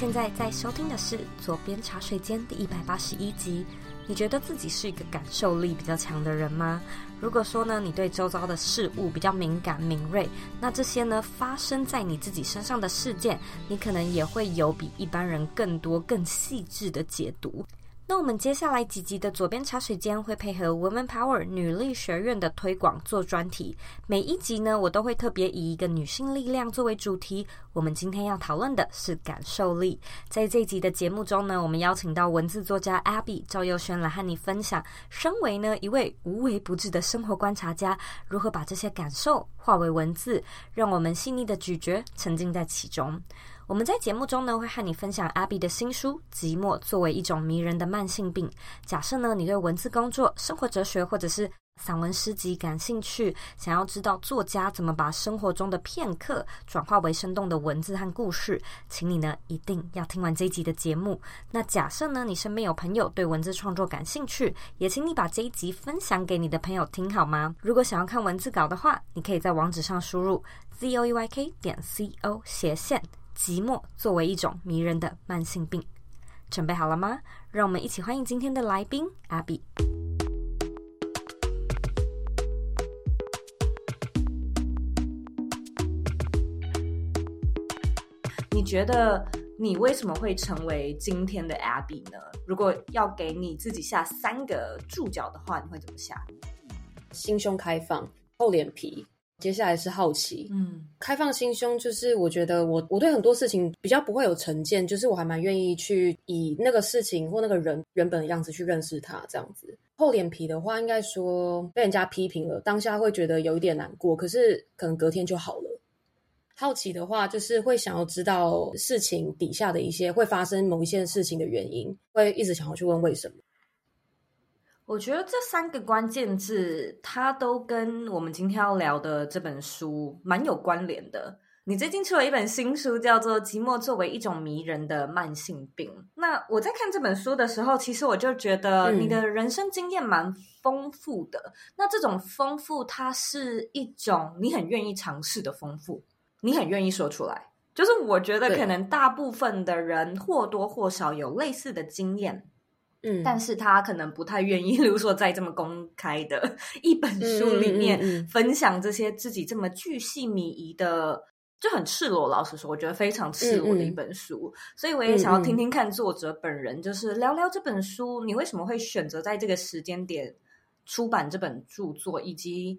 现在在收听的是《左边茶水间》第一百八十一集。你觉得自己是一个感受力比较强的人吗？如果说呢，你对周遭的事物比较敏感敏锐，那这些呢，发生在你自己身上的事件，你可能也会有比一般人更多更细致的解读。那我们接下来几集的左边茶水间会配合 Women Power 女力学院的推广做专题，每一集呢，我都会特别以一个女性力量作为主题。我们今天要讨论的是感受力。在这一集的节目中呢，我们邀请到文字作家 Abby 赵又轩来和你分享，身为呢一位无微不至的生活观察家，如何把这些感受化为文字，让我们细腻的咀嚼，沉浸在其中。我们在节目中呢，会和你分享 Abby 的新书《寂寞作为一种迷人的慢性病》。假设呢，你对文字工作、生活哲学或者是散文诗集感兴趣，想要知道作家怎么把生活中的片刻转化为生动的文字和故事，请你呢一定要听完这一集的节目。那假设呢，你身边有朋友对文字创作感兴趣，也请你把这一集分享给你的朋友听好吗？如果想要看文字稿的话，你可以在网址上输入 z o e y k 点 c o 斜线。寂寞作为一种迷人的慢性病，准备好了吗？让我们一起欢迎今天的来宾 Abby。你觉得你为什么会成为今天的 Abby 呢？如果要给你自己下三个注脚的话，你会怎么下？心胸开放，厚脸皮。接下来是好奇，嗯，开放心胸，就是我觉得我我对很多事情比较不会有成见，就是我还蛮愿意去以那个事情或那个人原本的样子去认识他，这样子。厚脸皮的话，应该说被人家批评了，当下会觉得有一点难过，可是可能隔天就好了。好奇的话，就是会想要知道事情底下的一些会发生某一件事情的原因，会一直想要去问为什么。我觉得这三个关键字，它都跟我们今天要聊的这本书蛮有关联的。你最近出了一本新书，叫做《寂寞作为一种迷人的慢性病》。那我在看这本书的时候，其实我就觉得你的人生经验蛮丰富的。嗯。那这种丰富，它是一种你很愿意尝试的丰富，你很愿意说出来。就是我觉得可能大部分的人或多或少有类似的经验。嗯，但是他可能不太愿意，比如说在这么公开的 一本书里面分享这些自己这么巨细靡遗的，就很赤裸。老实说，我觉得非常赤裸的一本书。所以我也想要听听看作者本人，就是聊聊这本书，你为什么会选择在这个时间点出版这本著作，以及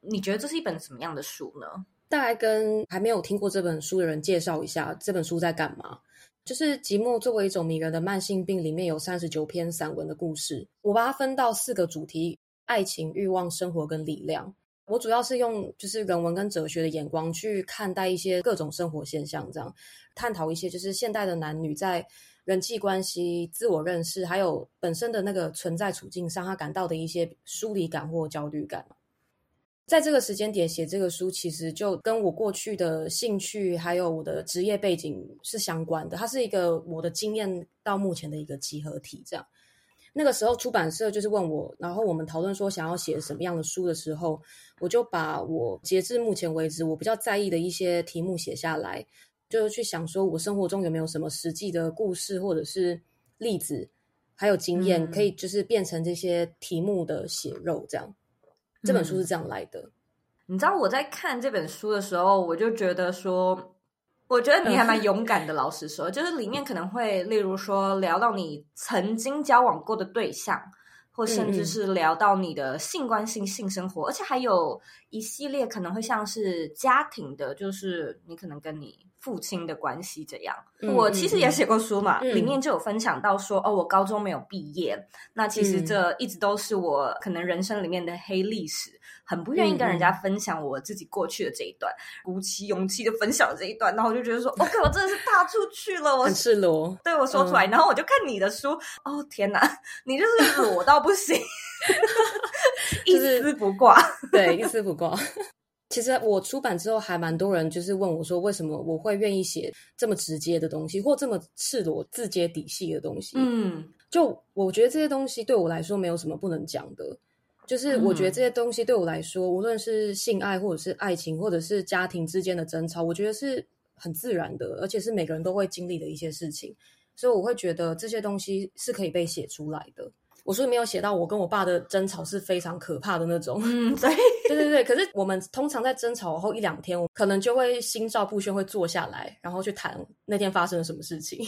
你觉得这是一本什么样的书呢？大概跟还没有听过这本书的人介绍一下这本书在干嘛。就是寂寞作为一种迷人的慢性病，里面有三十九篇散文的故事，我把它分到四个主题：爱情、欲望、生活跟力量。我主要是用就是人文跟哲学的眼光去看待一些各种生活现象，这样探讨一些就是现代的男女在人际关系、自我认识，还有本身的那个存在处境上，他感到的一些疏离感或焦虑感。在这个时间点写这个书，其实就跟我过去的兴趣还有我的职业背景是相关的。它是一个我的经验到目前的一个集合体。这样，那个时候出版社就是问我，然后我们讨论说想要写什么样的书的时候，我就把我截至目前为止我比较在意的一些题目写下来，就是去想说我生活中有没有什么实际的故事或者是例子，还有经验可以就是变成这些题目的血肉这样。这本书是这样来的。嗯，你知道我在看这本书的时候，我就觉得说，我觉得你还蛮勇敢的。老实说，就是里面可能会，例如说聊到你曾经交往过的对象，或甚至是聊到你的性关系、性生活，而且还有一系列可能会像是家庭的，就是你可能跟你。父亲的关系这样，嗯、我其实也写过书嘛，嗯、里面就有分享到说，哦，我高中没有毕业，那其实这一直都是我可能人生里面的黑历史，很不愿意跟人家分享我自己过去的这一段，鼓、嗯、起勇气就分享这一段，然后我就觉得说，OK，我真的是踏出去了，我很赤裸，对我说出来，嗯、然后我就看你的书，哦天哪，你 就是裸到不行，一丝不挂，对，一丝不挂。其实我出版之后，还蛮多人就是问我说，为什么我会愿意写这么直接的东西，或这么赤裸、字节底细的东西？嗯，就我觉得这些东西对我来说没有什么不能讲的。就是我觉得这些东西对我来说，无论是性爱，或者是爱情，或者是家庭之间的争吵，我觉得是很自然的，而且是每个人都会经历的一些事情。所以我会觉得这些东西是可以被写出来的。我书里没有写到我跟我爸的争吵是非常可怕的那种，嗯，对，对对对。可是我们通常在争吵后一两天，我可能就会心照不宣，会坐下来，然后去谈那天发生了什么事情。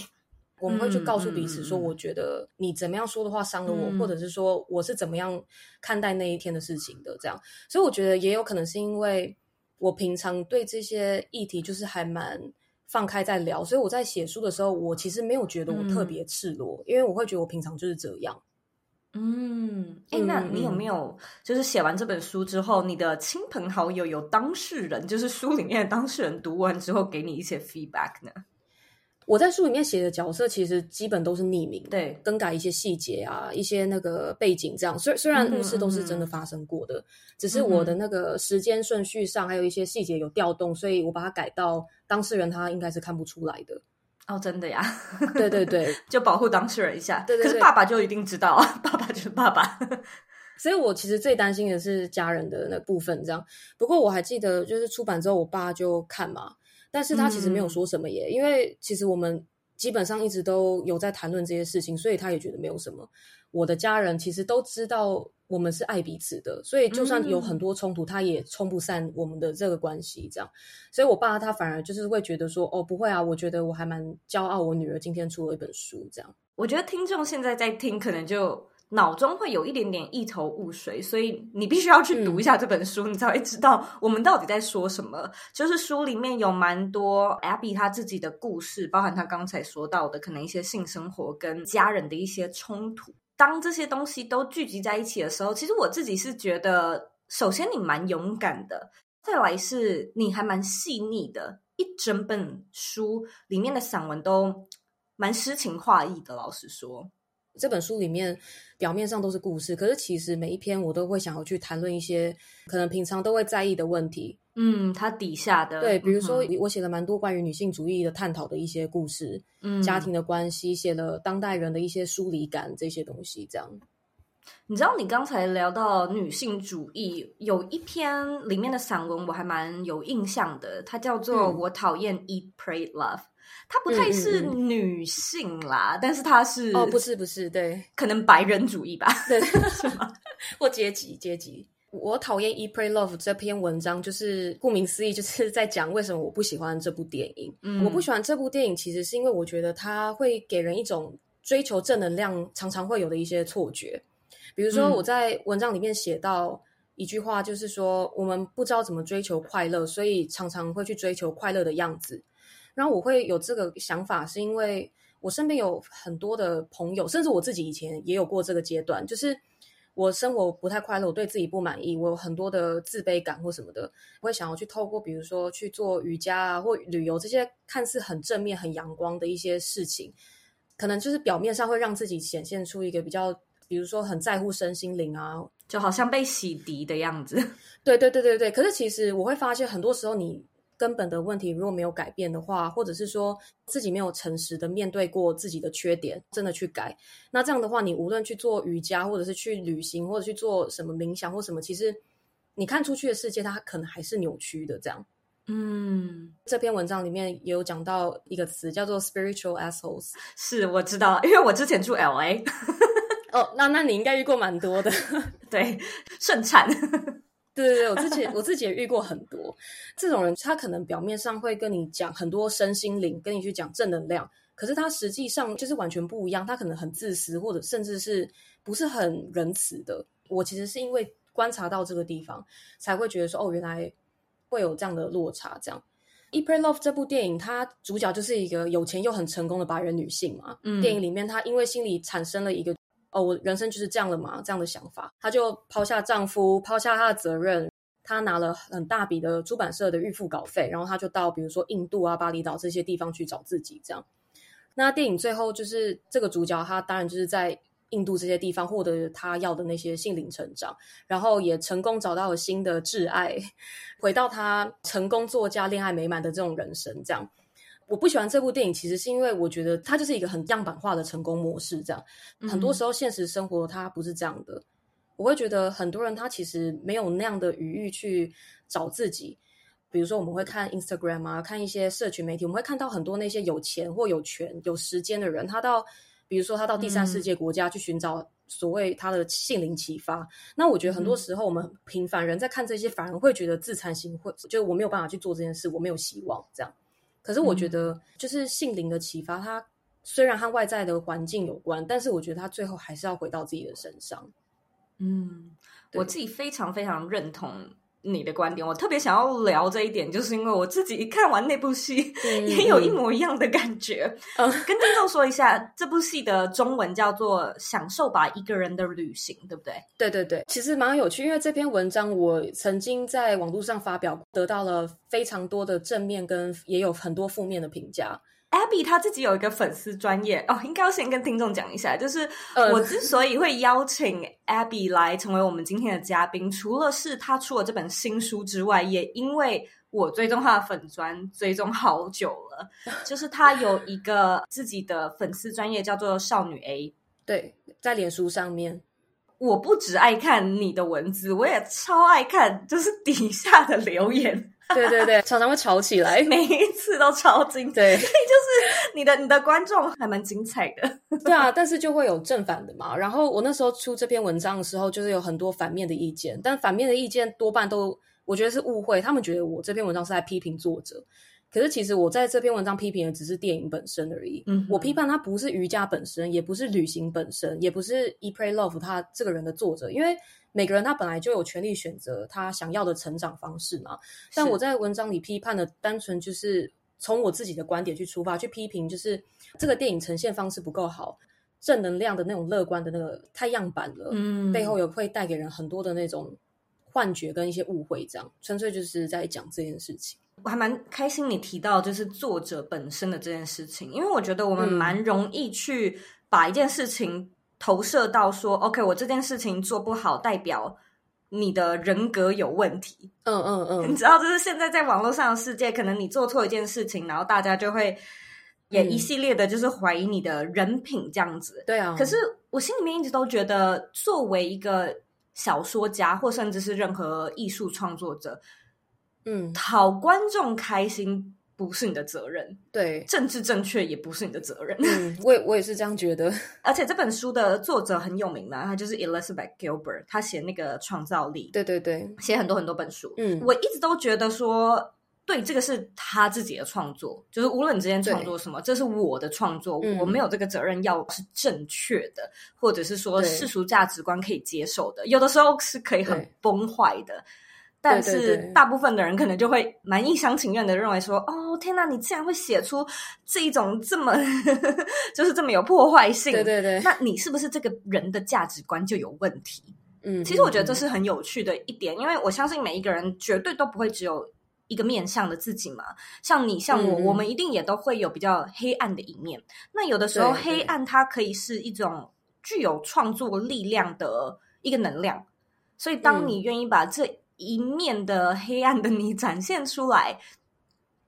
我们会去告诉彼此说，我觉得你怎么样说的话伤了我，嗯、或者是说我是怎么样看待那一天的事情的，这样。所以我觉得也有可能是因为我平常对这些议题就是还蛮放开在聊，所以我在写书的时候，我其实没有觉得我特别赤裸，嗯、因为我会觉得我平常就是这样。嗯，哎，那你有没有就是写完这本书之后，你的亲朋好友有当事人，就是书里面的当事人读完之后给你一些 feedback 呢？我在书里面写的角色其实基本都是匿名，对，更改一些细节啊，一些那个背景这样。虽虽然故事都是真的发生过的，嗯、只是我的那个时间顺序上还有一些细节有调动，所以我把它改到当事人他应该是看不出来的。哦，真的呀？对对对，就保护当事人一下。对对对，可是爸爸就一定知道啊，爸爸就是爸爸。所以我其实最担心的是家人的那部分，这样。不过我还记得，就是出版之后，我爸就看嘛，但是他其实没有说什么耶，嗯、因为其实我们基本上一直都有在谈论这些事情，所以他也觉得没有什么。我的家人其实都知道。我们是爱彼此的，所以就算有很多冲突，嗯、他也冲不散我们的这个关系。这样，所以我爸他反而就是会觉得说，哦，不会啊，我觉得我还蛮骄傲，我女儿今天出了一本书。这样，我觉得听众现在在听，可能就脑中会有一点点一头雾水，所以你必须要去读一下这本书，嗯、你才会知道我们到底在说什么。就是书里面有蛮多 Abby 他自己的故事，包含他刚才说到的，可能一些性生活跟家人的一些冲突。当这些东西都聚集在一起的时候，其实我自己是觉得，首先你蛮勇敢的，再来是你还蛮细腻的，一整本书里面的散文都蛮诗情画意的。老实说，这本书里面表面上都是故事，可是其实每一篇我都会想要去谈论一些可能平常都会在意的问题。嗯，它底下的对，比如说我写了蛮多关于女性主义的探讨的一些故事，嗯，家庭的关系，写了当代人的一些疏离感这些东西，这样。你知道，你刚才聊到女性主义，有一篇里面的散文我还蛮有印象的，它叫做《我讨厌 Eat Pray Love》，它不太是女性啦，嗯嗯嗯，但是她是哦，不是不是，对，可能白人主义吧，对，是吗？或阶级阶级。我讨厌《Eat Pray Love》这篇文章，就是顾名思义，就是在讲为什么我不喜欢这部电影。嗯，我不喜欢这部电影，其实是因为我觉得它会给人一种追求正能量常常会有的一些错觉。比如说，我在文章里面写到一句话，就是说我们不知道怎么追求快乐，所以常常会去追求快乐的样子。然后我会有这个想法，是因为我身边有很多的朋友，甚至我自己以前也有过这个阶段，就是。我生活不太快乐，我对自己不满意，我有很多的自卑感或什么的，我会想要去透过比如说去做瑜伽啊，或旅游这些看似很正面、很阳光的一些事情，可能就是表面上会让自己显现出一个比较，比如说很在乎身心灵啊，就好像被洗涤的样子。对对对对对，可是其实我会发现，很多时候你。根本的问题如果没有改变的话，或者是说自己没有诚实的面对过自己的缺点，真的去改，那这样的话，你无论去做瑜伽，或者是去旅行，或者去做什么冥想或什么，其实你看出去的世界，它可能还是扭曲的。这样，嗯，这篇文章里面也有讲到一个词，叫做 spiritual assholes。是，我知道，因为我之前住 LA。哦，那那你应该遇过蛮多的，对，盛产。对对对，我自己我自己也遇过很多这种人，他可能表面上会跟你讲很多身心灵，跟你去讲正能量，可是他实际上就是完全不一样。他可能很自私，或者甚至是不是很仁慈的。我其实是因为观察到这个地方，才会觉得说，哦，原来会有这样的落差。这样，《Eat Pray Love》这部电影，它主角就是一个有钱又很成功的白人女性嘛。嗯，电影里面她因为心里产生了一个。哦，我人生就是这样了嘛，这样的想法，她就抛下丈夫，抛下她的责任，她拿了很大笔的出版社的预付稿费，然后她就到比如说印度啊、巴厘岛这些地方去找自己。这样，那电影最后就是这个主角，他当然就是在印度这些地方获得他要的那些心灵成长，然后也成功找到了新的挚爱，回到他成功作家、恋爱美满的这种人生。这样，我不喜欢这部电影，其实是因为我觉得它就是一个很样板化的成功模式。这样，嗯、很多时候现实生活它不是这样的。我会觉得很多人他其实没有那样的余裕去找自己。比如说，我们会看 Instagram 啊，看一些社群媒体，我们会看到很多那些有钱或有权、有时间的人，他到，比如说他到第三世界国家去寻找所谓他的心灵启发。嗯、那我觉得很多时候，我们平凡人在看这些，反而会觉得自惭形秽，就是我没有办法去做这件事，我没有希望这样。可是我觉得，就是性灵的启发，它虽然和外在的环境有关，但是我觉得它最后还是要回到自己的身上。嗯，我自己非常非常认同。你的观点，我特别想要聊这一点，就是因为我自己一看完那部戏，嗯、也有一模一样的感觉。嗯，跟听众说一下，这部戏的中文叫做《享受吧，一个人的旅行》，对不对？对对对，其实蛮有趣，因为这篇文章我曾经在网络上发表，得到了非常多的正面，跟也有很多负面的评价。Abby 她自己有一个粉丝专业哦，应该要先跟听众讲一下，就是我之所以会邀请 Abby 来成为我们今天的嘉宾，除了是她出了这本新书之外，也因为我追踪她的粉专追踪好久了，就是她有一个自己的粉丝专业叫做少女 A，对，在脸书上面，我不只爱看你的文字，我也超爱看，就是底下的留言。对对对，常常会吵起来，每一次都超精彩。对，就是你的你的观众还蛮精彩的。对啊，但是就会有正反的嘛。然后我那时候出这篇文章的时候，就是有很多反面的意见，但反面的意见多半都我觉得是误会，他们觉得我这篇文章是在批评作者。可是其实我在这篇文章批评的只是电影本身而已。嗯，我批判它不是瑜伽本身，也不是旅行本身，也不是 Eat Pray Love 他这个人的作者，因为。每个人他本来就有权利选择他想要的成长方式嘛，但我在文章里批判的单纯就是从我自己的观点去出发，去批评就是这个电影呈现方式不够好，正能量的那种乐观的那个太样板了，嗯，背后有会带给人很多的那种幻觉跟一些误会，这样纯粹就是在讲这件事情。我还蛮开心你提到就是作者本身的这件事情，因为我觉得我们蛮容易去把一件事情。投射到说，OK，我这件事情做不好，代表你的人格有问题。嗯嗯嗯，你知道，就是现在在网络上的世界，可能你做错一件事情，然后大家就会也一系列的，就是怀疑你的人品这样子。对啊。可是我心里面一直都觉得，作为一个小说家，或甚至是任何艺术创作者，嗯，讨观众开心。不是你的责任，对，政治正确也不是你的责任。嗯，我也我也是这样觉得。而且这本书的作者很有名嘛，他就是 Elizabeth Gilbert，他写那个创造力，对对对，写很多很多本书。嗯，我一直都觉得说，对，这个是他自己的创作，就是无论你之间创作什么，对这是我的创作，嗯、我没有这个责任要是正确的，或者是说世俗价值观可以接受的，有的时候是可以很崩坏的。但是大部分的人可能就会蛮一厢情愿的认为说，哦，天哪，你竟然会写出这一种这么 就是这么有破坏性，对对对，那你是不是这个人的价值观就有问题？嗯，其实我觉得这是很有趣的一点，因为我相信每一个人绝对都不会只有一个面向的自己嘛，像你像我，嗯、我们一定也都会有比较黑暗的一面。那有的时候黑暗它可以是一种具有创作力量的一个能量，所以当你愿意把这一面的黑暗的你展现出来，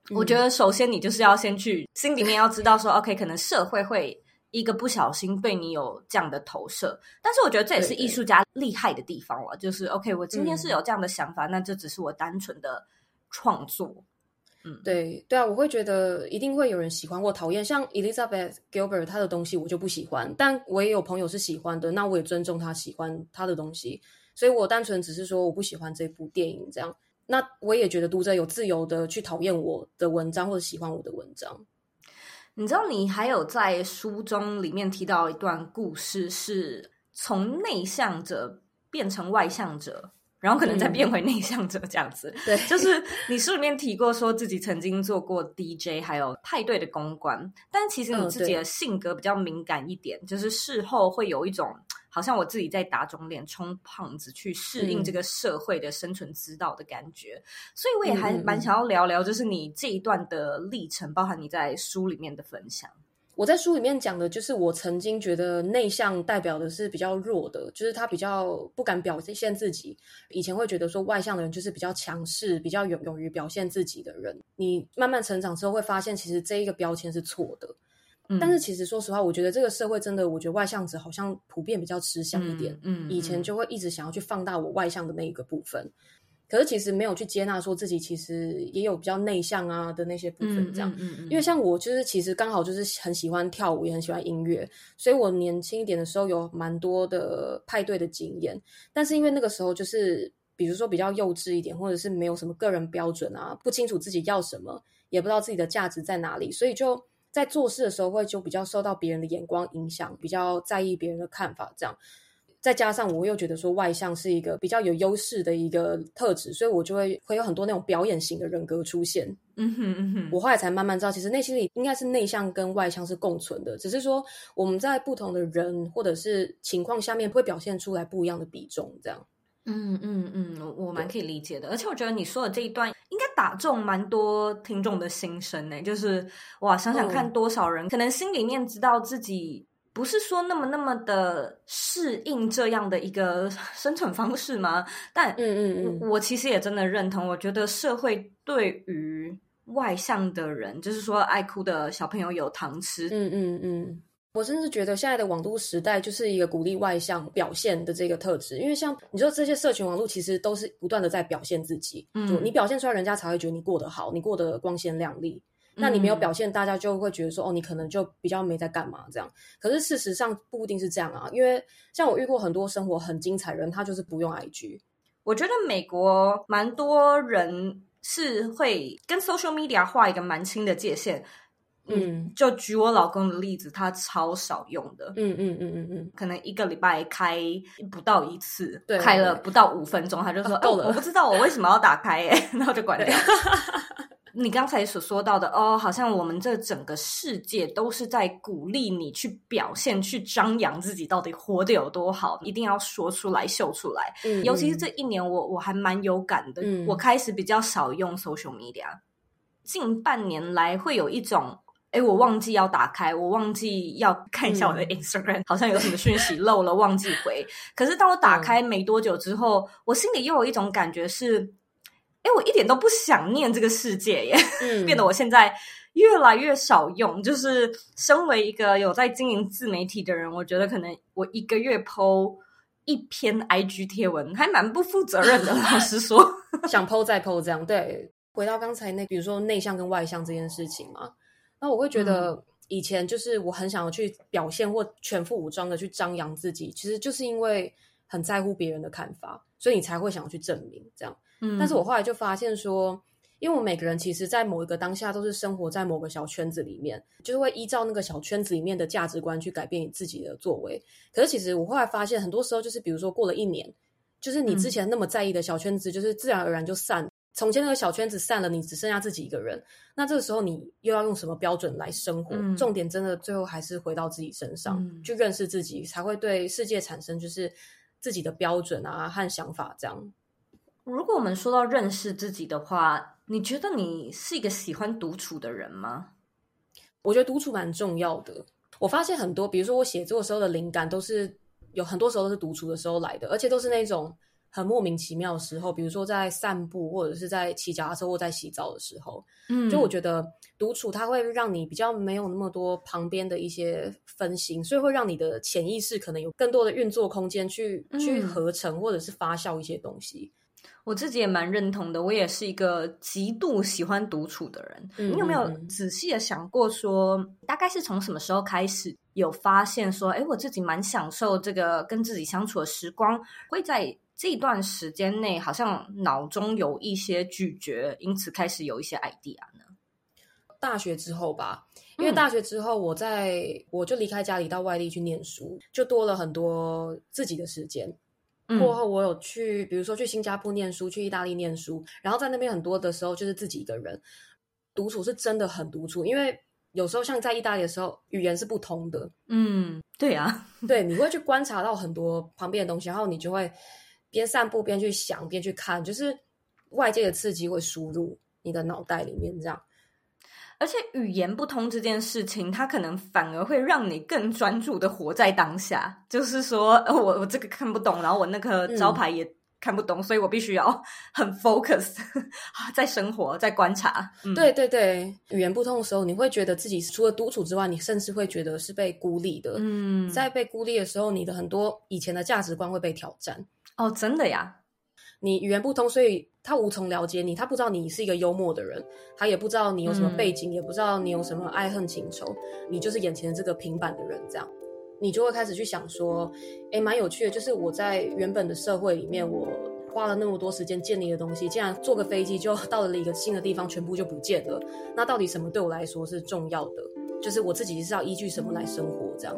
嗯、我觉得首先你就是要先去心里面要知道说，OK，可能社会会一个不小心对你有这样的投射，但是我觉得这也是艺术家厉害的地方了，就是 OK，我今天是有这样的想法，嗯、那这只是我单纯的创作。嗯，对对啊，我会觉得一定会有人喜欢或讨厌，像 Elizabeth Gilbert 他的东西我就不喜欢，但我也有朋友是喜欢的，那我也尊重他喜欢他的东西。所以我单纯只是说我不喜欢这部电影，这样。那我也觉得读者有自由的去讨厌我的文章或者喜欢我的文章。你知道，你还有在书中里面提到一段故事，是从内向者变成外向者。然后可能再变回内向者这样子，嗯、对，就是你书里面提过说自己曾经做过 DJ，还有派对的公关，但其实你自己的性格比较敏感一点，嗯、就是事后会有一种好像我自己在打肿脸充胖子去适应这个社会的生存之道的感觉，嗯、所以我也还蛮想要聊聊，就是你这一段的历程，包含你在书里面的分享。我在书里面讲的，就是我曾经觉得内向代表的是比较弱的，就是他比较不敢表现自己。以前会觉得说外向的人就是比较强势、比较勇勇于表现自己的人。你慢慢成长之后会发现，其实这一个标签是错的。嗯、但是其实说实话，我觉得这个社会真的，我觉得外向者好像普遍比较吃香一点。嗯，以前就会一直想要去放大我外向的那一个部分。可是其实没有去接纳，说自己其实也有比较内向啊的那些部分，这样。嗯嗯嗯。因为像我就是其实刚好就是很喜欢跳舞，也很喜欢音乐，所以我年轻一点的时候有蛮多的派对的经验。但是因为那个时候就是比如说比较幼稚一点，或者是没有什么个人标准啊，不清楚自己要什么，也不知道自己的价值在哪里，所以就在做事的时候会就比较受到别人的眼光影响，比较在意别人的看法，这样。再加上我又觉得说外向是一个比较有优势的一个特质，所以我就会会有很多那种表演型的人格出现。嗯哼嗯哼，我后来才慢慢知道，其实内心里应该是内向跟外向是共存的，只是说我们在不同的人或者是情况下面会表现出来不一样的比重，这样。嗯嗯嗯，我蛮可以理解的，而且我觉得你说的这一段应该打中蛮多听众的心声呢，就是哇，想想看多少人可能心里面知道自己。不是说那么那么的适应这样的一个生存方式吗？但嗯嗯嗯，我其实也真的认同。我觉得社会对于外向的人，就是说爱哭的小朋友有糖吃。嗯嗯嗯，我甚至觉得现在的网络时代就是一个鼓励外向表现的这个特质。因为像你说这些社群网络，其实都是不断的在表现自己。嗯，就你表现出来，人家才会觉得你过得好，你过得光鲜亮丽。那你没有表现，大家就会觉得说，哦，你可能就比较没在干嘛这样。可是事实上不一定是这样啊，因为像我遇过很多生活很精彩的人，他就是不用 IG。我觉得美国蛮多人是会跟 social media 画一个蛮清的界限。嗯，就举我老公的例子，他超少用的。嗯嗯嗯嗯嗯，可能一个礼拜开不到一次，对，开了不到五分钟，他就说够了，我不知道我为什么要打开，哎，然后就关掉。你刚才所说到的哦，好像我们这整个世界都是在鼓励你去表现、去张扬自己到底活得有多好，一定要说出来、秀出来。嗯，尤其是这一年我，我我还蛮有感的。嗯，我开始比较少用 social media，近半年来会有一种，哎，我忘记要打开，我忘记要看一下我的 Instagram，嗯，好像有什么讯息漏了，忘记回。可是当我打开没多久之后，嗯，我心里又有一种感觉是。哎，我一点都不想念这个世界耶，嗯，变得我现在越来越少用。就是身为一个有在经营自媒体的人，我觉得可能我一个月 po 一篇 IG 贴文，还蛮不负责任的。老实说，想 po 再 po 这样。对，回到刚才那，比如说内向跟外向这件事情嘛，那我会觉得以前就是我很想要去表现或全副武装的去张扬自己，其实就是因为很在乎别人的看法，所以你才会想要去证明这样。嗯，但是我后来就发现说，因为我们每个人其实，在某一个当下都是生活在某个小圈子里面，就是会依照那个小圈子里面的价值观去改变你自己的作为。可是，其实我后来发现，很多时候就是，比如说过了一年，就是你之前那么在意的小圈子，就是自然而然就散。从前那个小圈子散了，你只剩下自己一个人。那这个时候，你又要用什么标准来生活？嗯，重点真的最后还是回到自己身上，嗯，去认识自己，才会对世界产生就是自己的标准啊和想法这样。如果我们说到认识自己的话，你觉得你是一个喜欢独处的人吗？我觉得独处蛮重要的。我发现很多，比如说我写作的时候的灵感，都是有很多时候都是独处的时候来的，而且都是那种很莫名其妙的时候，比如说在散步，或者是在骑脚踏车，或在洗澡的时候。嗯，就我觉得独处它会让你比较没有那么多旁边的一些分心，所以会让你的潜意识可能有更多的运作空间去，去、嗯、去合成或者是发酵一些东西。我自己也蛮认同的，我也是一个极度喜欢独处的人。嗯、你有没有仔细的想过说，说大概是从什么时候开始有发现说，哎，我自己蛮享受这个跟自己相处的时光，会在这段时间内好像脑中有一些咀嚼，因此开始有一些 idea 呢？大学之后吧，因为大学之后我在、嗯、我就离开家里到外地去念书，就多了很多自己的时间。过后我有去，比如说去新加坡念书，去意大利念书，然后在那边很多的时候就是自己一个人独处，是真的很独处。因为有时候像在意大利的时候，语言是不通的。嗯，对啊，对，你会去观察到很多旁边的东西，然后你就会边散步边去想，边去看，就是外界的刺激会输入你的脑袋里面，这样。而且语言不通这件事情，它可能反而会让你更专注的活在当下。就是说，我我这个看不懂，然后我那个招牌也看不懂，嗯、所以我必须要 很 focus 在生活，在观察。嗯、对对对，语言不通的时候，你会觉得自己除了独处之外，你甚至会觉得是被孤立的。嗯，在被孤立的时候，你的很多以前的价值观会被挑战。哦，真的呀。你语言不通，所以他无从了解你，他不知道你是一个幽默的人，他也不知道你有什么背景，嗯、也不知道你有什么爱恨情仇，你就是眼前的这个平板的人，这样，你就会开始去想说，诶，蛮有趣的，就是我在原本的社会里面，我花了那么多时间建立的东西，竟然坐个飞机就到了一个新的地方，全部就不见了，那到底什么对我来说是重要的？就是我自己是要依据什么来生活，这样。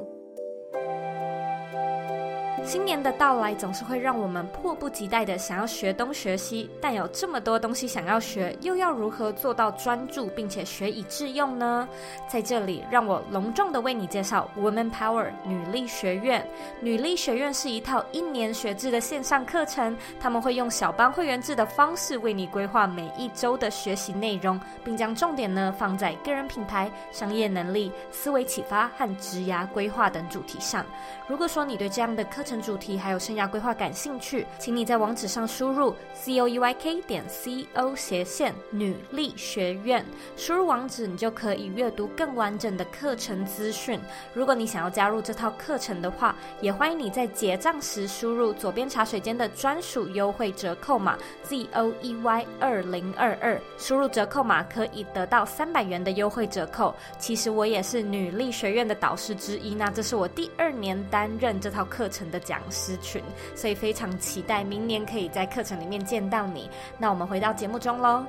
新年的到来总是会让我们迫不及待的想要学东学西，但有这么多东西想要学，又要如何做到专注并且学以致用呢？在这里，让我隆重的为你介绍 Woman Power 女力学院。女力学院是一套一年学制的线上课程，他们会用小班会员制的方式为你规划每一周的学习内容，并将重点呢放在个人品牌、商业能力、思维启发和职涯规划等主题上。如果说你对这样的课程，主题还有生涯规划感兴趣，请你在网址上输入 c o e y k 点 c o 斜线女力学院，输入网址你就可以阅读更完整的课程资讯。如果你想要加入这套课程的话，也欢迎你在结账时输入左边茶水间的专属优惠折扣码 z o e y 二零二二，输入折扣码可以得到三百元的优惠折扣。其实我也是女力学院的导师之一，那这是我第二年担任这套课程的。讲师群，所以非常期待明年可以在课程里面见到你。那我们回到节目中喽。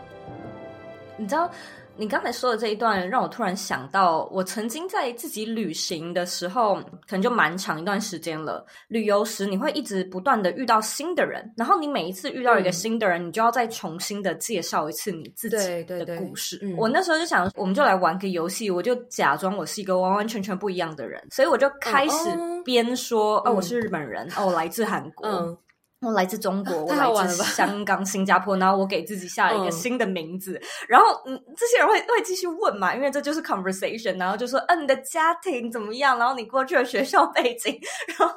你知道，你刚才说的这一段，让我突然想到，我曾经在自己旅行的时候，可能就蛮长一段时间了。旅游时，你会一直不断的遇到新的人，然后你每一次遇到一个新的人，嗯、你就要再重新的介绍一次你自己的故事。对对对，我那时候就想，我们就来玩个游戏，我就假装我是一个完完全全不一样的人，所以我就开始边说，哦，哦，我是日本人，嗯、哦，我来自韩国。嗯我来自中国，我来自香港、新加坡，然后我给自己下了一个新的名字，嗯、然后嗯，这些人会会继续问嘛，因为这就是 conversation，然后就说，嗯、啊，你的家庭怎么样？然后你过去的学校背景，然后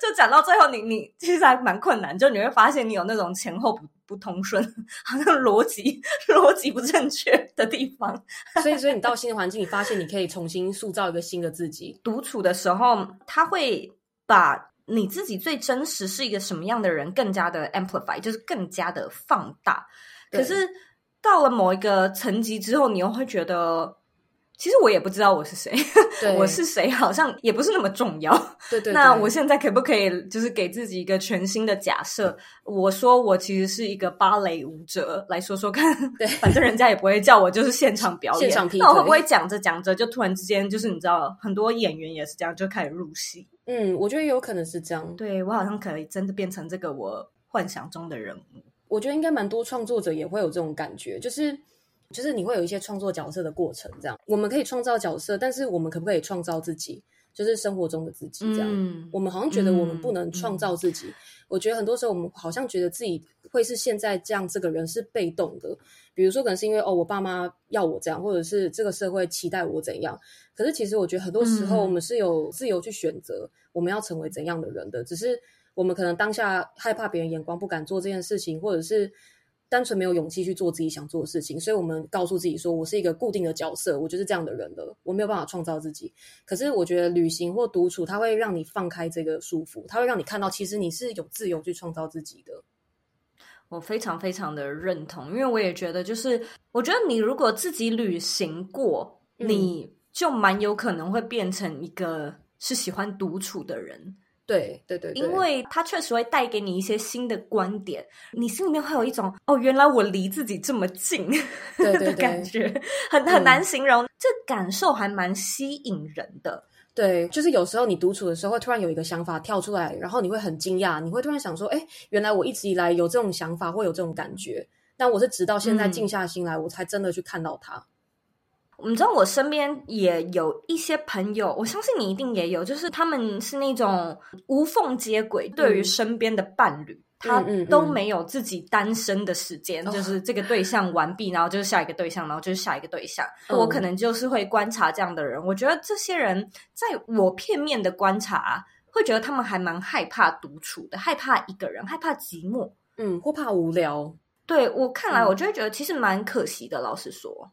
就讲到最后你，你你其实还蛮困难，就你会发现你有那种前后不不通顺，好像逻辑逻辑不正确的地方。所以，所以你到新的环境，你发现你可以重新塑造一个新的自己。独处的时候，他会把。你自己最真实是一个什么样的人，更加的 amplify，就是更加的放大。可是到了某一个层级之后，你又会觉得，其实我也不知道我是谁，我是谁好像也不是那么重要。对，对对。那我现在可不可以就是给自己一个全新的假设？我说我其实是一个芭蕾舞者，来说说看。对，反正人家也不会叫我就是现场表演。现场那我会不会讲着讲着就突然之间就是你知道，很多演员也是这样，就开始入戏。嗯，我觉得有可能是这样。对，我好像可以真的变成这个我幻想中的人物。我觉得应该蛮多创作者也会有这种感觉，就是就是你会有一些创作角色的过程。这样，我们可以创造角色，但是我们可不可以创造自己？就是生活中的自己。这样，嗯、我们好像觉得我们不能创造自己。我觉得很多时候我们好像觉得自己会是现在这样，这个人是被动的。比如说，可能是因为哦，我爸妈要我这样，或者是这个社会期待我怎样。可是，其实我觉得很多时候我们是有自由去选择我们要成为怎样的人的。只是我们可能当下害怕别人眼光，不敢做这件事情，或者是单纯没有勇气去做自己想做的事情。所以我们告诉自己说，我是一个固定的角色，我就是这样的人了，我没有办法创造自己。可是，我觉得旅行或独处，它会让你放开这个束缚，它会让你看到，其实你是有自由去创造自己的。我非常非常的认同，因为我也觉得，就是我觉得你如果自己旅行过，嗯、你就蛮有可能会变成一个是喜欢独处的人。对对对，因为它确实会带给你一些新的观点，你心里面会有一种哦，原来我离自己这么近 的感觉，对对对，很很难形容，嗯、这感受还蛮吸引人的。对，就是有时候你独处的时候，会突然有一个想法跳出来，然后你会很惊讶，你会突然想说：“哎，原来我一直以来有这种想法，会有这种感觉。”但我是直到现在静下心来，嗯、我才真的去看到它。你知道，我身边也有一些朋友，我相信你一定也有，就是他们是那种无缝接轨，对于身边的伴侣。嗯他都没有自己单身的时间，嗯嗯嗯，就是这个对象完毕，然后就是下一个对象，然后就是下一个对象。嗯、我可能就是会观察这样的人，我觉得这些人在我片面的观察，会觉得他们还蛮害怕独处的，害怕一个人，害怕寂寞，嗯，或怕无聊。对我看来，我就会觉得其实蛮可惜的。嗯、老实说，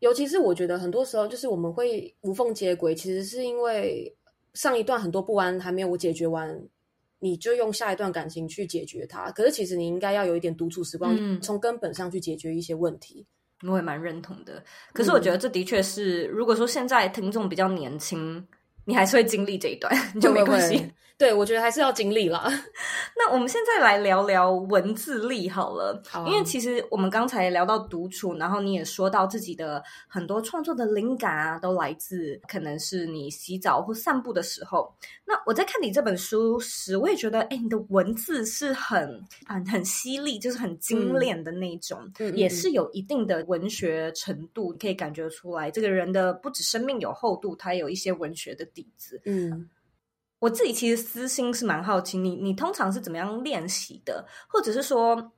尤其是我觉得很多时候，就是我们会无缝接轨，其实是因为上一段很多不安还没有解决完，你就用下一段感情去解决它。可是其实你应该要有一点独处时光，嗯、从根本上去解决一些问题。我也蛮认同的。可是我觉得这的确是，嗯、如果说现在听众比较年轻。你还是会经历这一段，就没关系。对，我觉得还是要经历啦。那我们现在来聊聊文字力好了，好啊。因为其实我们刚才聊到独处，然后你也说到自己的很多创作的灵感啊，都来自可能是你洗澡或散步的时候。那我在看你这本书时，我也觉得，哎，你的文字是很很很犀利，就是很精炼的那种，嗯，也是有一定的文学程度，可以感觉出来，这个人的不止生命有厚度，他有一些文学的底子。嗯。我自己其实私心是蛮好奇，你你通常是怎么样练习的？或者是说，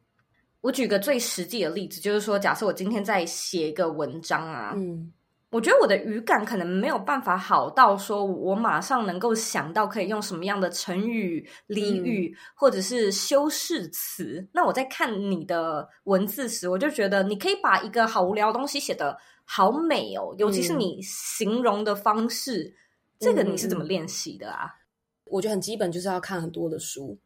我举个最实际的例子，就是说，假设我今天在写一个文章啊，嗯，我觉得我的语感可能没有办法好到说我马上能够想到可以用什么样的成语、俚语，或者是修饰词。嗯。那我在看你的文字时，我就觉得你可以把一个好无聊的东西写的好美哦，尤其是你形容的方式，嗯。这个你是怎么练习的啊？我觉得很基本，就是要看很多的书。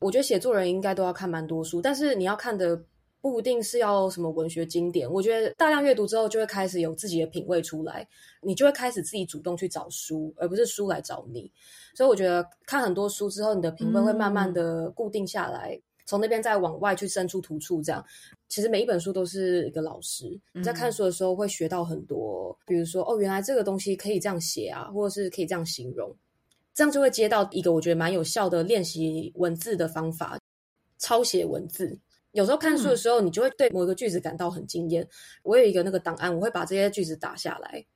我觉得写作人应该都要看蛮多书，但是你要看的不一定是要什么文学经典。我觉得大量阅读之后，就会开始有自己的品味出来，你就会开始自己主动去找书，而不是书来找你。所以我觉得看很多书之后，你的品味会慢慢的固定下来，从、嗯、那边再往外去伸出突触。这样，其实每一本书都是一个老师。你在看书的时候会学到很多，比如说哦，原来这个东西可以这样写啊，或者是可以这样形容。这样就会接到一个我觉得蛮有效的练习文字的方法，抄写文字。有时候看书的时候，你就会对某一个句子感到很惊艳。我有一个那个档案，我会把这些句子打下来。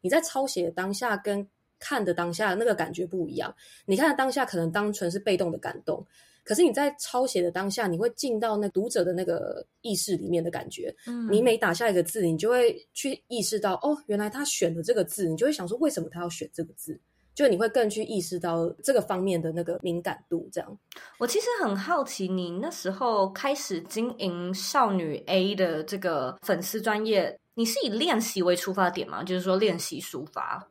你在抄写的当下跟看的当下那个感觉不一样。你看的当下可能单纯是被动的感动，可是你在抄写的当下，你会进到那读者的那个意识里面的感觉。嗯，你每打下一个字，你就会去意识到，哦，原来他选了这个字，你就会想说，为什么他要选这个字？就你会更去意识到这个方面的那个敏感度，这样。我其实很好奇，你那时候开始经营少女 A 的这个粉丝专业，你是以练习为出发点吗？就是说练习书法，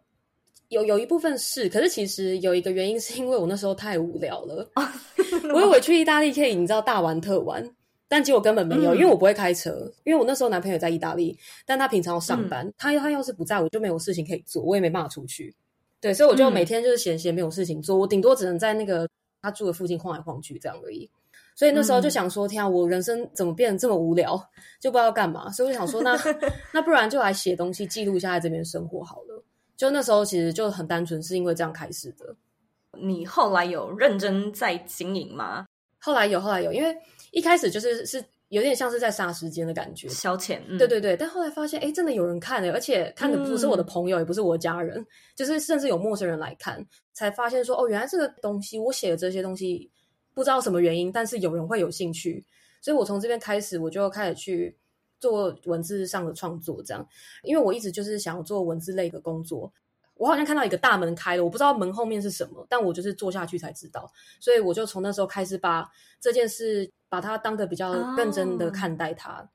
有有一部分是，可是其实有一个原因是因为我那时候太无聊了。我以为去意大利可以，你知道大玩特玩，但结果根本没有，嗯、因为我不会开车，因为我那时候男朋友在意大利，但他平常要上班，嗯、他他要是不在我就没有事情可以做，我也没办法出去。对，所以我就每天就是闲闲没有事情做，嗯、我顶多只能在那个他住的附近晃来晃去这样而已。所以那时候就想说，天啊，我人生怎么变得这么无聊，就不知道干嘛。所以我就想说，那 那不然就来写东西记录一下在这边生活好了。就那时候其实就很单纯，是因为这样开始的。你后来有认真在经营吗？后来有，后来有，因为一开始就是是。有点像是在杀时间的感觉，消遣。嗯、对对对，但后来发现，哎，真的有人看诶，而且看的不是我的朋友，嗯、也不是我的家人，就是甚至有陌生人来看，才发现说，哦，原来这个东西，我写的这些东西，不知道什么原因，但是有人会有兴趣，所以我从这边开始，我就开始去做文字上的创作，这样，因为我一直就是想要做文字类的工作。我好像看到一个大门开了，我不知道门后面是什么，但我就是坐下去才知道，所以我就从那时候开始把这件事把它当得比较认真的看待它。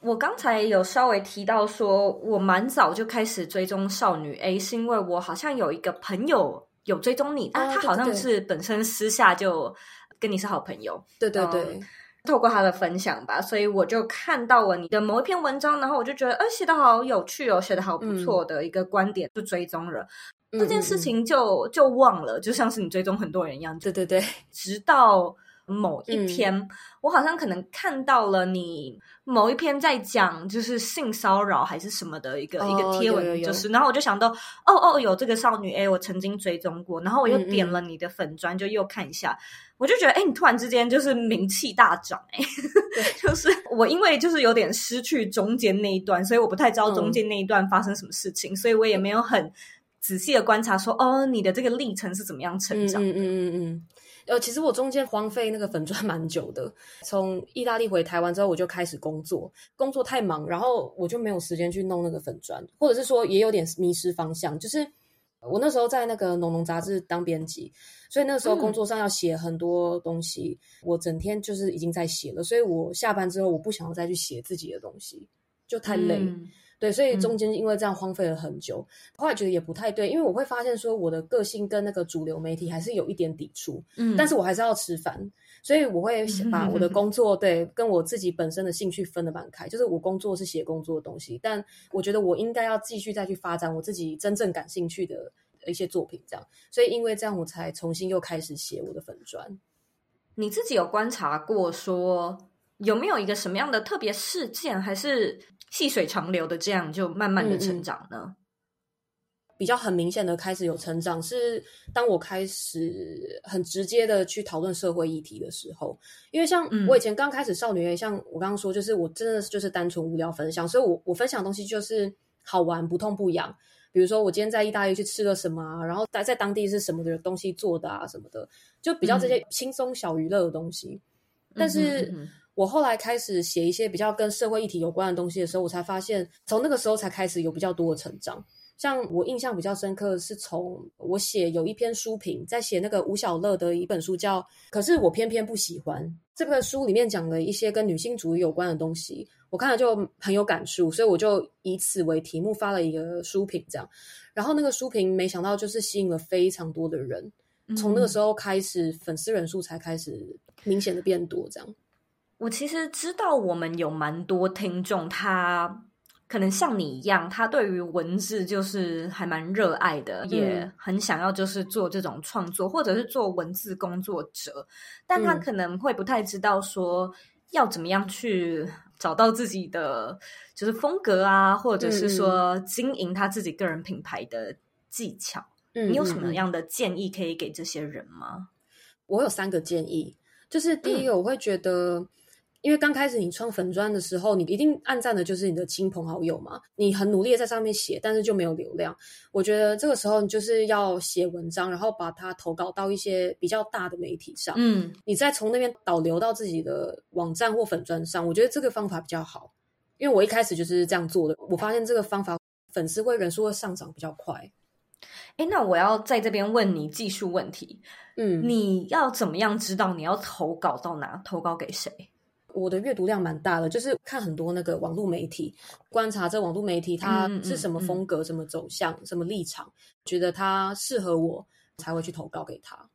Oh. 我刚才有稍微提到说，我蛮早就开始追踪少女 A，是因为我好像有一个朋友有追踪你，啊，他好像是本身私下就跟你是好朋友，对对对。透过他的分享吧，所以我就看到了你的某一篇文章，然后我就觉得，哎，写的好有趣哦，写的好不错的一个观点，就追踪了。嗯、这件事情就就忘了，就像是你追踪很多人一样。对对对，直到某一天，嗯、我好像可能看到了你某一篇在讲就是性骚扰还是什么的一个、哦、一个贴文，有有有就是，然后我就想到，哦哦，有这个少女 A，我曾经追踪过，然后我又点了你的粉砖，就又看一下。嗯嗯我就觉得，哎，你突然之间就是名气大涨，哎，就是我因为就是有点失去中间那一段，所以我不太知道中间那一段发生什么事情，嗯、所以我也没有很仔细的观察说，说哦，你的这个历程是怎么样成长的？嗯嗯嗯嗯。呃，其实我中间荒废那个粉砖蛮久的。从意大利回台湾之后，我就开始工作，工作太忙，然后我就没有时间去弄那个粉砖，或者是说也有点迷失方向。就是我那时候在那个农农杂志当编辑，所以那时候工作上要写很多东西，嗯、我整天就是已经在写了。所以我下班之后，我不想要再去写自己的东西，就太累。嗯对，所以中间因为这样荒废了很久，嗯、后来觉得也不太对，因为我会发现说我的个性跟那个主流媒体还是有一点抵触，嗯，但是我还是要吃饭，所以我会把我的工作、嗯、对跟我自己本身的兴趣分得蛮开，就是我工作是写工作的东西，但我觉得我应该要继续再去发展我自己真正感兴趣的一些作品，这样，所以因为这样我才重新又开始写我的粉砖。你自己有观察过说有没有一个什么样的特别事件，还是？细水长流的这样就慢慢的成长呢？嗯嗯，比较很明显的开始有成长，是当我开始很直接的去讨论社会议题的时候。因为像我以前刚开始少女 A，像我刚刚说，就是我真的就是单纯无聊分享，所以我我分享的东西就是好玩，不痛不痒。比如说我今天在意大利去吃了什么啊，然后在在当地是什么的东西做的啊什么的，就比较这些轻松小娱乐的东西。嗯、但是。我后来开始写一些比较跟社会议题有关的东西的时候，我才发现，从那个时候才开始有比较多的成长。像我印象比较深刻的是从我写有一篇书评，在写那个吴小乐的一本书叫《可是我偏偏不喜欢》。这个书里面讲了一些跟女性主义有关的东西，我看了就很有感触，所以我就以此为题目发了一个书评，这样。然后那个书评没想到就是吸引了非常多的人，从那个时候开始，粉丝人数才开始明显的变多，这样。我其实知道，我们有蛮多听众，他可能像你一样，他对于文字就是还蛮热爱的，嗯、也很想要就是做这种创作，或者是做文字工作者，但他可能会不太知道说要怎么样去找到自己的就是风格啊，或者是说经营他自己个人品牌的技巧。嗯、你有什么样的建议可以给这些人吗？我有三个建议，就是第一个，我会觉得。嗯因为刚开始你创粉专的时候，你一定按赞的就是你的亲朋好友嘛。你很努力的在上面写，但是就没有流量。我觉得这个时候你就是要写文章，然后把它投稿到一些比较大的媒体上。嗯，你再从那边导流到自己的网站或粉砖上。我觉得这个方法比较好，因为我一开始就是这样做的。我发现这个方法粉丝会人数会上涨比较快。诶，那我要在这边问你技术问题。嗯，你要怎么样知道你要投稿到哪？投稿给谁？我的阅读量蛮大的，就是看很多那个网络媒体，观察这网络媒体它是什么风格、嗯嗯嗯、什么走向、什么立场，觉得它适合我，才会去投稿给他。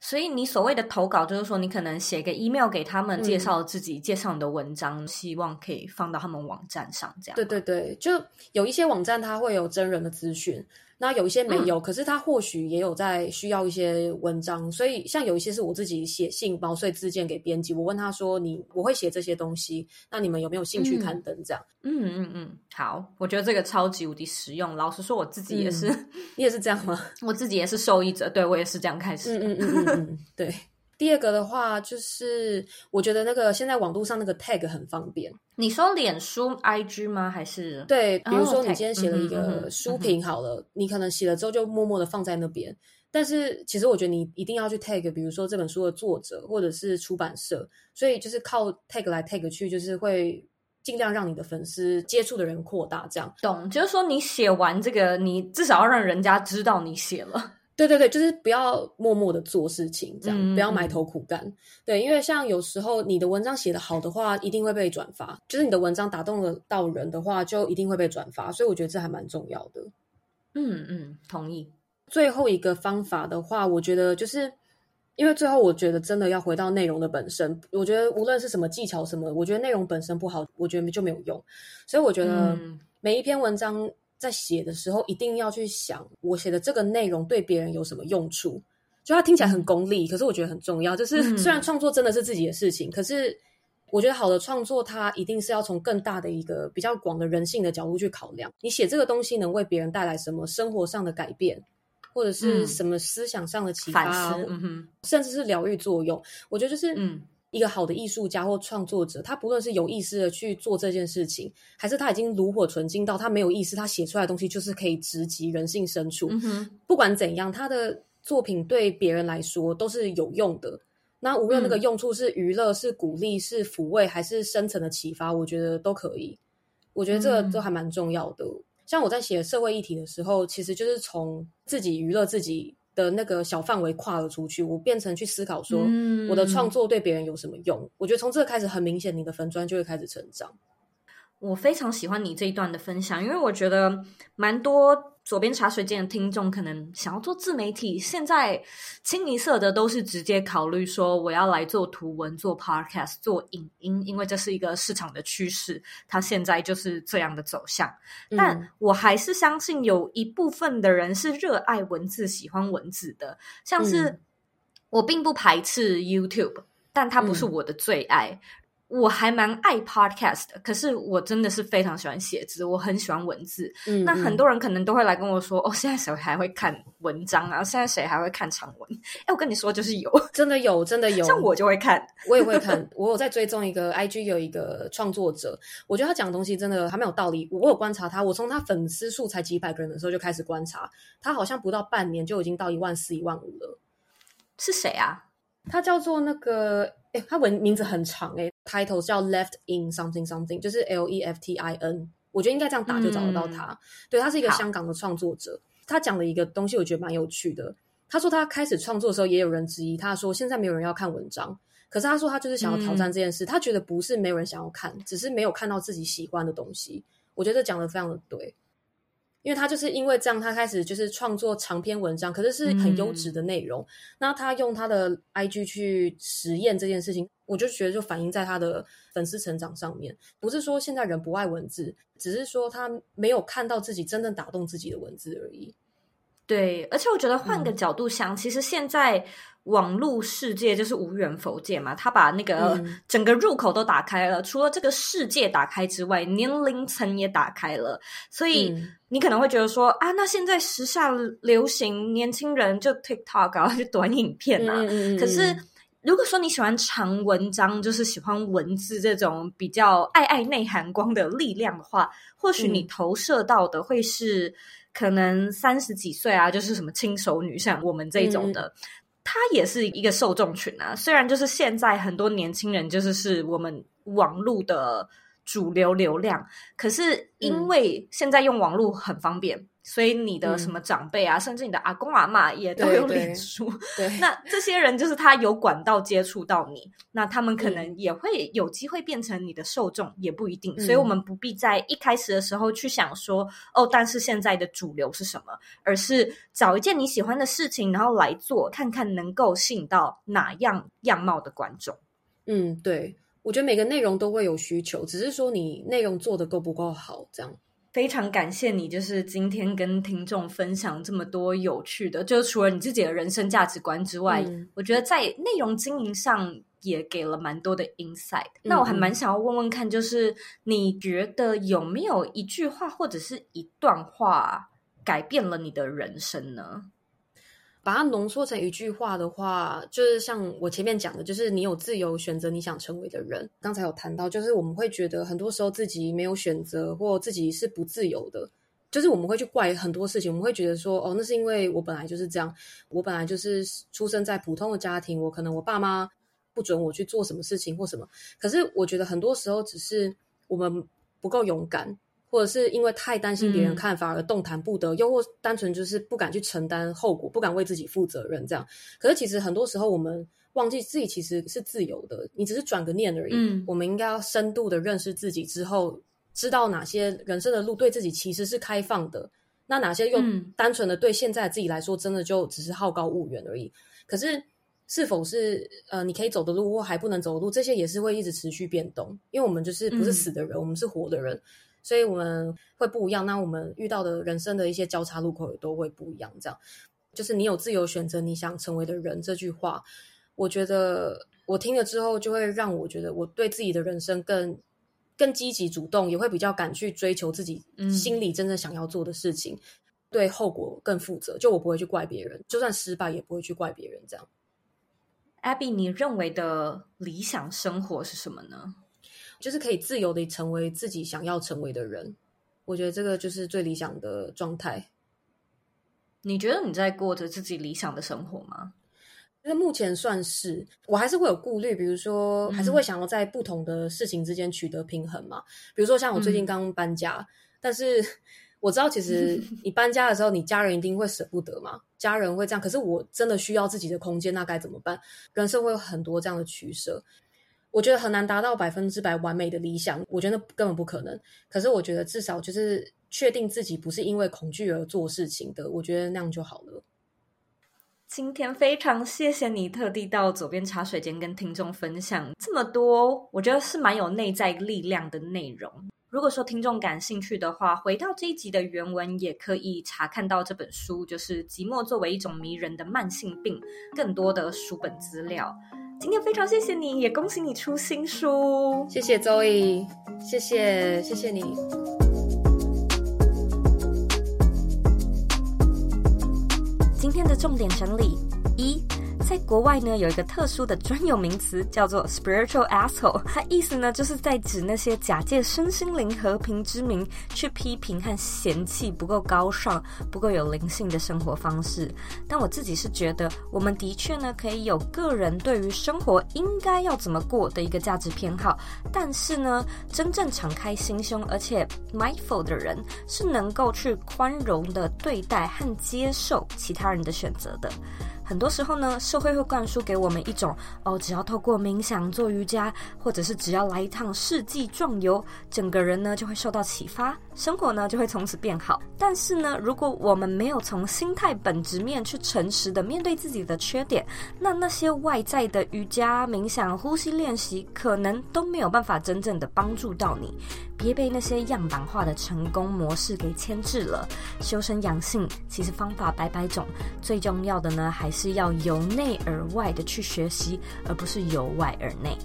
所以你所谓的投稿，就是说你可能写个 email 给他们，介绍自己，嗯、介绍你的文章，希望可以放到他们网站上，这样。对对对，就有一些网站它会有真人的资讯。那有一些没有，嗯、可是他或许也有在需要一些文章，所以像有一些是我自己写信毛遂自荐给编辑，我问他说：“你我会写这些东西，那你们有没有兴趣刊登？”这样，嗯嗯嗯，好，我觉得这个超级无敌实用。老实说，我自己也是，嗯、你也是这样吗？我自己也是受益者，对，我也是这样开始的。嗯嗯嗯嗯嗯，对。第二个的话，就是我觉得那个现在网络上那个 tag 很方便。你说脸书 IG 吗？还是对？比如说你今天写了一个书评，好了，oh. 你可能写了之后就默默的放在那边。但是其实我觉得你一定要去 tag，比如说这本书的作者或者是出版社，所以就是靠 tag 来 tag 去，就是会尽量让你的粉丝接触的人扩大。这样懂？就是说你写完这个，你至少要让人家知道你写了。对对对，就是不要默默的做事情，这样、嗯、不要埋头苦干。嗯、对，因为像有时候你的文章写得好的话，一定会被转发。就是你的文章打动了到人的话，就一定会被转发。所以我觉得这还蛮重要的。嗯嗯，同意。最后一个方法的话，我觉得就是因为最后我觉得真的要回到内容的本身。我觉得无论是什么技巧什么，我觉得内容本身不好，我觉得就没有用。所以我觉得每一篇文章。在写的时候，一定要去想我写的这个内容对别人有什么用处。就它听起来很功利，可是我觉得很重要。就是虽然创作真的是自己的事情，嗯、可是我觉得好的创作，它一定是要从更大的一个比较广的人性的角度去考量。你写这个东西能为别人带来什么生活上的改变，或者是什么思想上的启发，嗯、甚至是疗愈作用。我觉得就是，嗯，一个好的艺术家或创作者，他不论是有意识的去做这件事情，还是他已经炉火纯青到他没有意识，他写出来的东西就是可以直击人性深处。嗯、不管怎样，他的作品对别人来说都是有用的。那无论那个用处是娱乐、是鼓励、是抚慰，还是深层的启发，我觉得都可以。我觉得这个都还蛮重要的。嗯、像我在写社会议题的时候，其实就是从自己娱乐自己的那个小范围跨了出去，我变成去思考说，我的创作对别人有什么用？嗯、我觉得从这个开始，很明显，你的粉砖就会开始成长。我非常喜欢你这一段的分享，因为我觉得蛮多佐编茶水间的听众可能想要做自媒体，现在清一色的都是直接考虑说我要来做图文、做 podcast、做影音，因为这是一个市场的趋势，它现在就是这样的走向。嗯、但我还是相信有一部分的人是热爱文字、喜欢文字的，像是我并不排斥 YouTube，但它不是我的最爱。嗯我还蛮爱 podcast 的，可是我真的是非常喜欢写字，我很喜欢文字。嗯，那很多人可能都会来跟我说：“哦，现在谁还会看文章啊？现在谁还会看长文？”哎，我跟你说，就是有，真的有，真的有。像我就会看，我也会看。我有在追踪一个 IG 有一个创作者，我觉得他讲的东西真的还蛮有道理。我有观察他，我从他粉丝数才几百个人的时候就开始观察，他好像不到半年就已经到一万四、一万五了。是谁啊？他叫做那个，哎，他文名字很长，哎，title 叫 Left in something something，就是 L E F T I N，我觉得应该这样打就找得到他。嗯、对，他是一个香港的创作者，他讲了一个东西，我觉得蛮有趣的。他说他开始创作的时候，也有人质疑，他说现在没有人要看文章，可是他说他就是想要挑战这件事，嗯、他觉得不是没有人想要看，只是没有看到自己喜欢的东西。我觉得讲的非常的对。因为他就是因为这样，他开始就是创作长篇文章，可是是很优质的内容。嗯、那他用他的 IG 去实验这件事情，我就觉得就反映在他的粉丝成长上面。不是说现在人不爱文字，只是说他没有看到自己真正打动自己的文字而已。对，而且我觉得换个角度想，嗯、其实现在网络世界就是无远弗届嘛，他把那个整个入口都打开了，嗯、除了这个世界打开之外，年龄层也打开了。所以你可能会觉得说、嗯、啊，那现在时下流行年轻人就 TikTok 啊，就短影片啊。嗯、可是如果说你喜欢长文章，就是喜欢文字这种比较爱爱内涵光的力量的话，或许你投射到的会是。可能三十几岁啊，就是什么轻熟女，像我们这种的，她、嗯、也是一个受众群啊。虽然就是现在很多年轻人就是是我们网络的主流流量，可是因为现在用网络很方便。嗯所以你的什么长辈啊，嗯、甚至你的阿公阿嬷也都有脸书。对，对那这些人就是他有管道接触到你，那他们可能也会有机会变成你的受众，嗯、也不一定。所以我们不必在一开始的时候去想说，嗯、哦，但是现在的主流是什么？而是找一件你喜欢的事情，然后来做，看看能够吸引到哪样样貌的观众。嗯，对，我觉得每个内容都会有需求，只是说你内容做的够不够好，这样。非常感谢你，就是今天跟听众分享这么多有趣的，就除了你自己的人生价值观之外，嗯、我觉得在内容经营上也给了蛮多的 insight。嗯、那我还蛮想要问问看，就是你觉得有没有一句话或者是一段话改变了你的人生呢？把它浓缩成一句话的话，就是像我前面讲的，就是你有自由选择你想成为的人。刚才有谈到，就是我们会觉得很多时候自己没有选择，或自己是不自由的，就是我们会去怪很多事情。我们会觉得说，哦，那是因为我本来就是这样，我本来就是出生在普通的家庭，我可能我爸妈不准我去做什么事情或什么。可是我觉得很多时候只是我们不够勇敢。或者是因为太担心别人看法而动弹不得，嗯、又或单纯就是不敢去承担后果，不敢为自己负责任这样。可是其实很多时候我们忘记自己其实是自由的，你只是转个念而已。嗯、我们应该要深度的认识自己之后，知道哪些人生的路对自己其实是开放的，那哪些又单纯的对现在自己来说真的就只是好高骛远而已。可是是否是呃你可以走的路或还不能走的路，这些也是会一直持续变动，因为我们就是不是死的人，嗯、我们是活的人。所以我们会不一样，那我们遇到的人生的一些交叉路口也都会不一样。这样，就是你有自由选择你想成为的人这句话，我觉得我听了之后，就会让我觉得我对自己的人生更更积极主动，也会比较敢去追求自己心里真正想要做的事情，嗯、对后果更负责。就我不会去怪别人，就算失败也不会去怪别人。这样。Abby，你认为的理想生活是什么呢？就是可以自由的成为自己想要成为的人。我觉得这个就是最理想的状态。你觉得你在过着自己理想的生活吗？那目前算是，我还是会有顾虑，比如说，还是会想要在不同的事情之间取得平衡嘛。嗯、比如说，像我最近刚搬家，嗯、但是 我知道，其实你搬家的时候，你家人一定会舍不得嘛，家人会这样。可是我真的需要自己的空间，那该怎么办？人生会有很多这样的取舍，我觉得很难达到百分之百完美的理想，我觉得根本不可能。可是我觉得至少就是确定自己不是因为恐惧而做事情的，我觉得那样就好了。今天非常谢谢你特地到左边茶水间跟听众分享这么多，我觉得是蛮有内在力量的内容。如果说听众感兴趣的话，回到这一集的原文也可以查看到这本书，就是《寂寞作为一种迷人的慢性病》，更多的书本资料。今天非常谢谢你，也恭喜你出新书。谢谢 Zoe，谢谢谢谢你。今天的重点整理一。在国外呢，有一个特殊的专有名词叫做 spiritual asshole，它意思呢就是在指那些假借身心灵和平之名去批评和嫌弃不够高尚、不够有灵性的生活方式。但我自己是觉得，我们的确呢可以有个人对于生活应该要怎么过的一个价值偏好，但是呢，真正敞开心胸而且 mindful 的人是能够去宽容的对待和接受其他人的选择的。很多时候呢，社会会灌输给我们一种哦，只要透过冥想、做瑜伽，或者是只要来一趟世纪壮游，整个人呢就会受到启发，生活呢就会从此变好。但是呢，如果我们没有从心态本质面去诚实的面对自己的缺点，那那些外在的瑜伽、冥想、呼吸练习，可能都没有办法真正的帮助到你。别被那些样板化的成功模式给牵制了。修身养性，其实方法百百种，最重要的呢，还是要由内而外的去学习，而不是由外而内。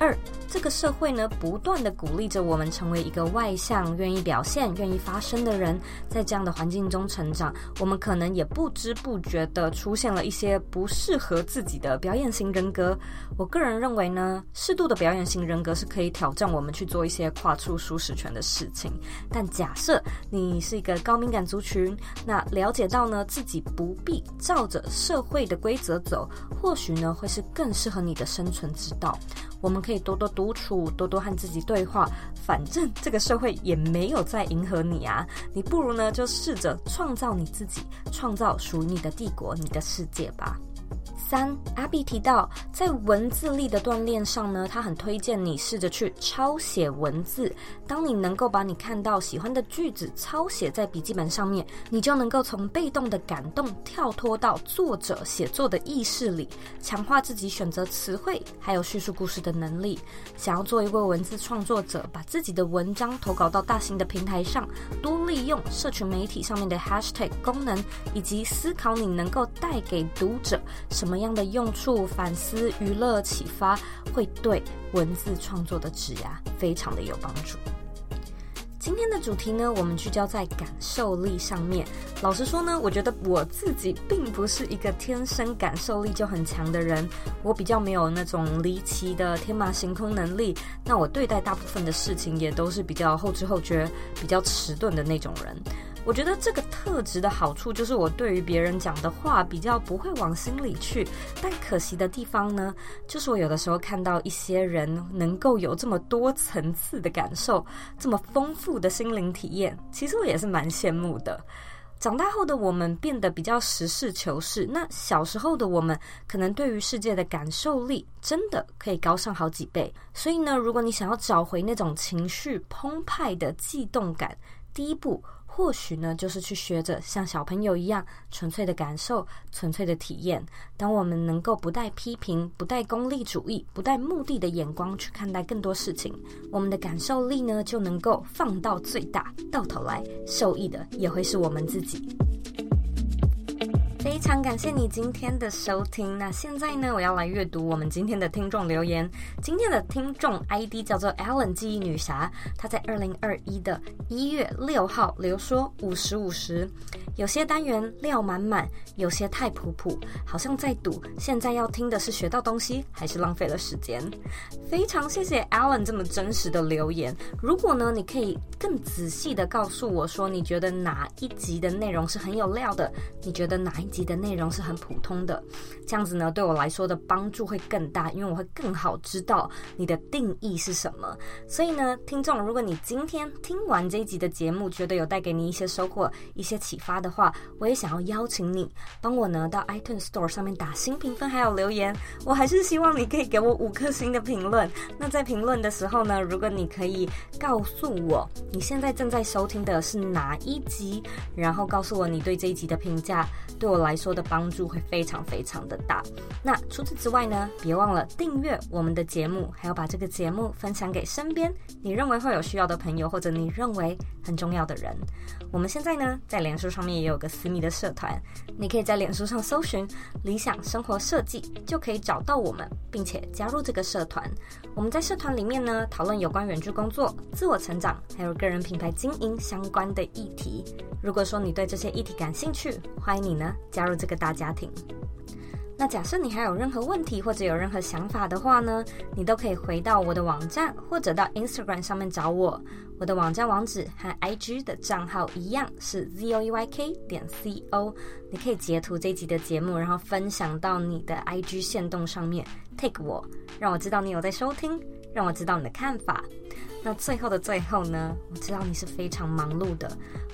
二，这个社会呢，不断的鼓励着我们成为一个外向、愿意表现、愿意发声的人。在这样的环境中成长，我们可能也不知不觉地出现了一些不适合自己的表演型人格。我个人认为呢，适度的表演型人格是可以挑战我们去做一些跨出舒适圈的事情。但假设你是一个高敏感族群，那了解到呢，自己不必照着社会的规则走，或许呢，会是更适合你的生存之道。我们可以多多独处，多多和自己对话。反正这个社会也没有在迎合你啊，你不如呢就试着创造你自己，创造属于你的帝国，你的世界吧。三，Abby 提到，在文字力的锻炼上呢，他很推荐你试着去抄写文字。当你能够把你看到喜欢的句子抄写在笔记本上面，你就能够从被动的感动跳脱到作者写作的意识里，强化自己选择词汇还有叙述故事的能力。想要做一位文字创作者，把自己的文章投稿到大型的平台上，多利用社群媒体上面的 Hashtag 功能，以及思考你能够带给读者什么样的用处，反思、娱乐、启发，会对文字创作的职涯非常的有帮助。今天的主题呢，我们聚焦在感受力上面。老实说呢，我觉得我自己并不是一个天生感受力就很强的人，我比较没有那种离奇的天马行空能力。那我对待大部分的事情也都是比较后知后觉、比较迟钝的那种人。我觉得这个特质的好处就是我对于别人讲的话比较不会往心里去，但可惜的地方呢，就是我有的时候看到一些人能够有这么多层次的感受，这么丰富的心灵体验，其实我也是蛮羡慕的。长大后的我们变得比较实事求是，那小时候的我们可能对于世界的感受力真的可以高上好几倍。所以呢，如果你想要找回那种情绪澎湃的悸动感，第一步。或许呢，就是去学着像小朋友一样纯粹的感受、纯粹的体验。当我们能够不带批评、不带功利主义、不带目的的眼光去看待更多事情，我们的感受力呢就能够放到最大。到头来受益的也会是我们自己。非常感谢你今天的收听。那现在呢，我要来阅读我们今天的听众留言。今天的听众 ID 叫做 Allen 记忆女侠，她在二零二一的一月六号留说五十五十，有些单元料满满，有些太普普，好像在赌现在要听的是学到东西，还是浪费了时间。非常谢谢 Alan 这么真实的留言。如果呢，你可以更仔细的告诉我说，你觉得哪一集的内容是很有料的？你觉得哪一集的内容是很普通的？这样子呢，对我来说的帮助会更大，因为我会更好知道你的定义是什么。所以呢，听众，如果你今天听完这一集的节目，觉得有带给你一些收获、一些启发的话，我也想要邀请你帮我呢到 iTunes Store 上面打新评分，还有留言。我还是希望你可以给我五颗星的评论。那在评论的时候呢，如果你可以告诉我你现在正在收听的是哪一集，然后告诉我你对这一集的评价，对我来说的帮助会非常非常的大。那除此之外呢，别忘了订阅我们的节目，还要把这个节目分享给身边你认为会有需要的朋友，或者你认为很重要的人。我们现在呢，在脸书上面也有个私密的社团，你可以在脸书上搜寻“理想生活设计”，就可以找到我们，并且加入这个社团。我们在社团里面呢，讨论有关远距工作、自我成长，还有个人品牌经营相关的议题。如果说你对这些议题感兴趣，欢迎你呢加入这个大家庭。那假设你还有任何问题或者有任何想法的话呢，你都可以回到我的网站或者到 Instagram 上面找我。我的网站网址和 IG 的账号一样是 zoeyk 点 co。你可以截图这集的节目，然后分享到你的 IG 线动上面，take 我，让我知道你有在收听，让我知道你的看法。那最后的最后呢，我知道你是非常忙碌的，